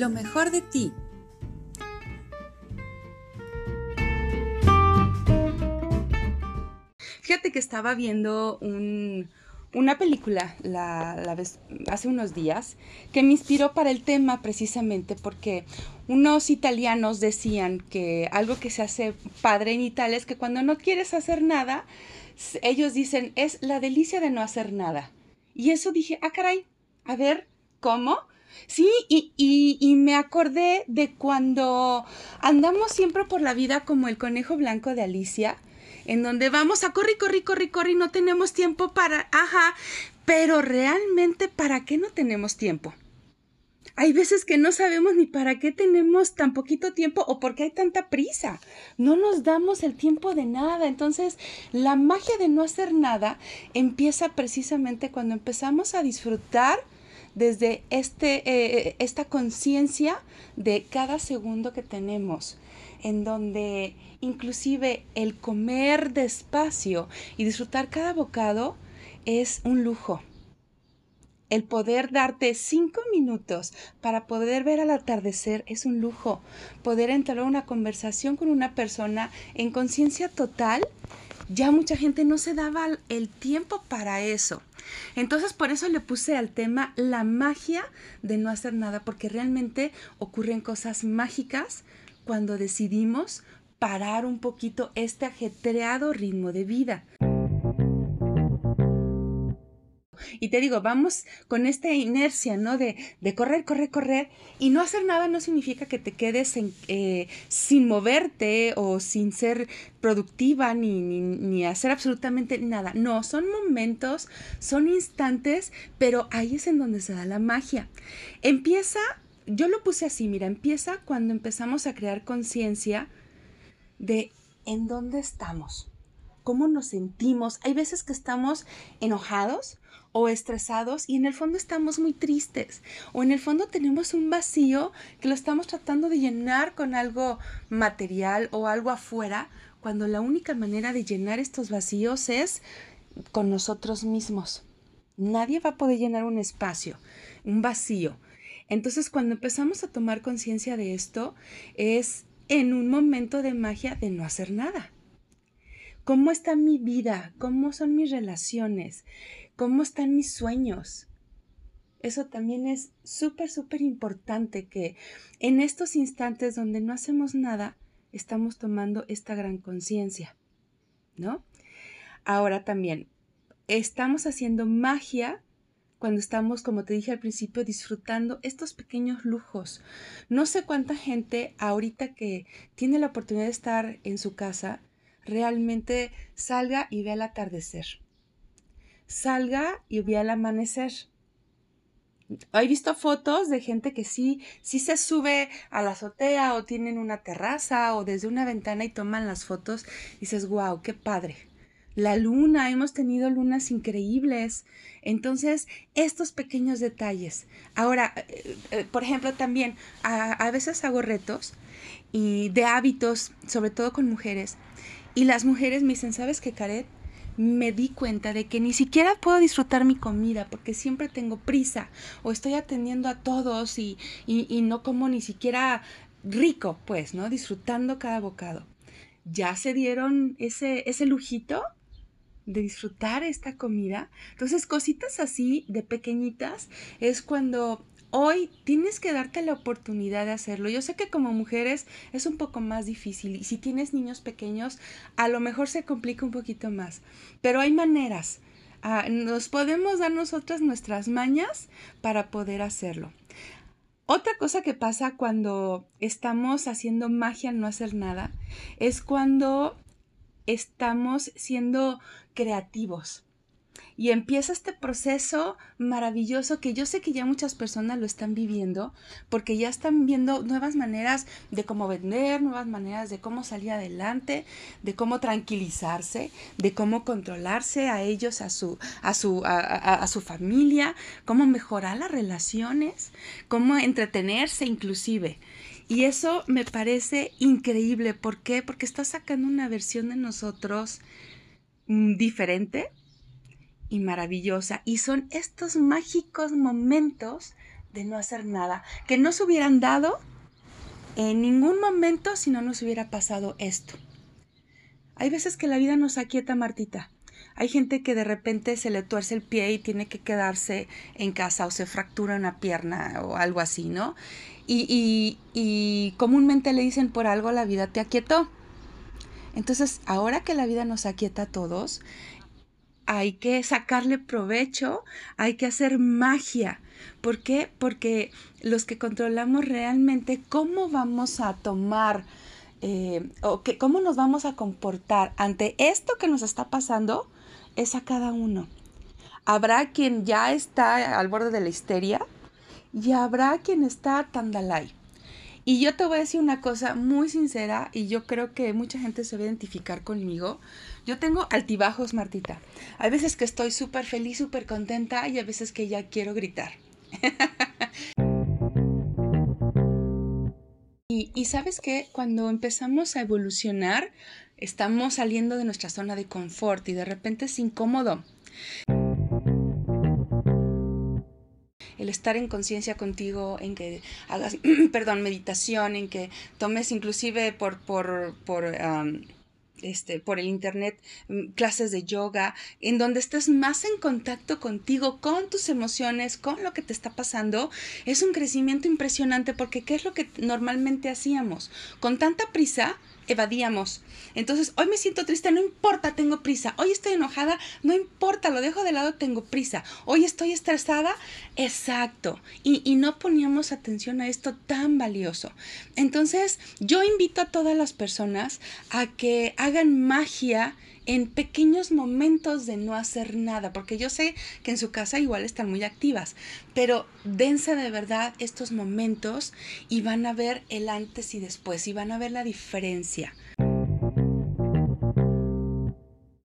lo mejor de ti. Fíjate que estaba viendo una película la, hace unos días que me inspiró para el tema precisamente porque unos italianos decían que algo que se hace padre en Italia es que cuando no quieres hacer nada, ellos dicen es la delicia de no hacer nada. Y eso dije, ah, caray, a ver, ¿cómo? Sí, y, y, me acordé de cuando andamos siempre por la vida como el conejo blanco de Alicia, en donde vamos a correr, correr, correr, correr y no tenemos tiempo para, ajá, pero realmente ¿para qué no tenemos tiempo? Hay veces que no sabemos ni para qué tenemos tan poquito tiempo o por qué hay tanta prisa. No nos damos el tiempo de nada. Entonces, la magia de no hacer nada empieza precisamente cuando empezamos a disfrutar desde este, eh, esta conciencia de cada segundo que tenemos, en donde inclusive el comer despacio y disfrutar cada bocado es un lujo. El poder darte cinco minutos para poder ver al atardecer es un lujo. Poder entrar a una conversación con una persona en conciencia total, ya mucha gente no se daba el tiempo para eso. Entonces por eso le puse al tema la magia de no hacer nada, porque realmente ocurren cosas mágicas cuando decidimos parar un poquito este ajetreado ritmo de vida. Y te digo, vamos con esta inercia, ¿no? De, de correr, correr, correr. Y no hacer nada no significa que te quedes eh, sin moverte o sin ser productiva ni, ni, ni hacer absolutamente nada. No, son momentos, son instantes, pero ahí es en donde se da la magia. Empieza, yo lo puse así, mira, empieza cuando empezamos a crear conciencia de en dónde estamos cómo nos sentimos. Hay veces que estamos enojados o estresados y en el fondo estamos muy tristes o en el fondo tenemos un vacío que lo estamos tratando de llenar con algo material o algo afuera, cuando la única manera de llenar estos vacíos es con nosotros mismos. Nadie va a poder llenar un espacio, un vacío. Entonces cuando empezamos a tomar conciencia de esto es en un momento de magia de no hacer nada. ¿Cómo está mi vida? ¿Cómo son mis relaciones? ¿Cómo están mis sueños? Eso también es súper, súper importante que en estos instantes donde no hacemos nada, estamos tomando esta gran conciencia, ¿no? Ahora también, estamos haciendo magia cuando estamos, como te dije al principio, disfrutando estos pequeños lujos. No sé cuánta gente ahorita que tiene la oportunidad de estar en su casa, realmente salga y vea el atardecer salga y vea el amanecer. He visto fotos de gente que sí, sí se sube a la azotea o tienen una terraza o desde una ventana y toman las fotos y dices, wow, qué padre. La luna, hemos tenido lunas increíbles. Entonces, estos pequeños detalles. Ahora, eh, eh, por ejemplo, también a, a veces hago retos y de hábitos, sobre todo con mujeres. Y las mujeres me dicen, ¿sabes qué, Caret? Me di cuenta de que ni siquiera puedo disfrutar mi comida porque siempre tengo prisa o estoy atendiendo a todos y, y, no como ni siquiera rico, pues, ¿no? Disfrutando cada bocado. ¿Ya se dieron ese, ese lujito? de disfrutar esta comida. Entonces, cositas así de pequeñitas es cuando hoy tienes que darte la oportunidad de hacerlo. Yo sé que como mujeres es un poco más difícil y si tienes niños pequeños a lo mejor se complica un poquito más, pero hay maneras. Ah, nos podemos dar nosotras nuestras mañas para poder hacerlo. Otra cosa que pasa cuando estamos haciendo magia no hacer nada es cuando estamos siendo creativos y empieza este proceso maravilloso que yo sé que ya muchas personas lo están viviendo porque ya están viendo nuevas maneras de cómo vender, nuevas maneras de cómo salir adelante, de cómo tranquilizarse, de cómo controlarse a ellos, a su, a su, a, su familia, cómo mejorar las relaciones, cómo entretenerse inclusive. Y eso me parece increíble. ¿Por qué? Porque está sacando una versión de nosotros mm, diferente y maravillosa. Y son estos mágicos momentos de no hacer nada, que no se hubieran dado en ningún momento si no nos hubiera pasado esto. Hay veces que la vida nos aquieta, Martita. Hay gente que de repente se le tuerce el pie y tiene que quedarse en casa o se fractura una pierna o algo así, ¿no? Y, y, comúnmente le dicen por algo la vida te aquietó. Entonces, ahora que la vida nos aquieta a todos, hay que sacarle provecho, hay que hacer magia. ¿Por qué? Porque los que controlamos realmente cómo vamos a tomar eh, o cómo nos vamos a comportar ante esto que nos está pasando es a cada uno. Habrá quien ya está al borde de la histeria y habrá quien está tandalay. Y yo te voy a decir una cosa muy sincera y yo creo que mucha gente se va a identificar conmigo. Yo tengo altibajos, Martita. Hay veces que estoy súper feliz, súper contenta y a veces que ya quiero gritar. y, y sabes que cuando empezamos a evolucionar, estamos saliendo de nuestra zona de confort y de repente es incómodo. Estar en conciencia contigo, en que hagas, perdón, meditación, en que tomes inclusive por, por, por este, por el internet, mm, clases de yoga, en donde estés más en contacto contigo, con tus emociones, con lo que te está pasando, es un crecimiento impresionante porque ¿qué es lo que normalmente hacíamos? Con tanta prisa, evadíamos. Entonces, hoy me siento triste, no importa, tengo prisa. Hoy estoy enojada, no importa, lo dejo de lado, tengo prisa. Hoy estoy estresada, exacto. Y, y no poníamos atención a esto tan valioso. Entonces, yo invito a todas las personas a que hagan magia en pequeños momentos de no hacer nada, porque yo sé que en su casa igual están muy activas, pero dense de verdad estos momentos y van a ver el antes y después y van a ver la diferencia.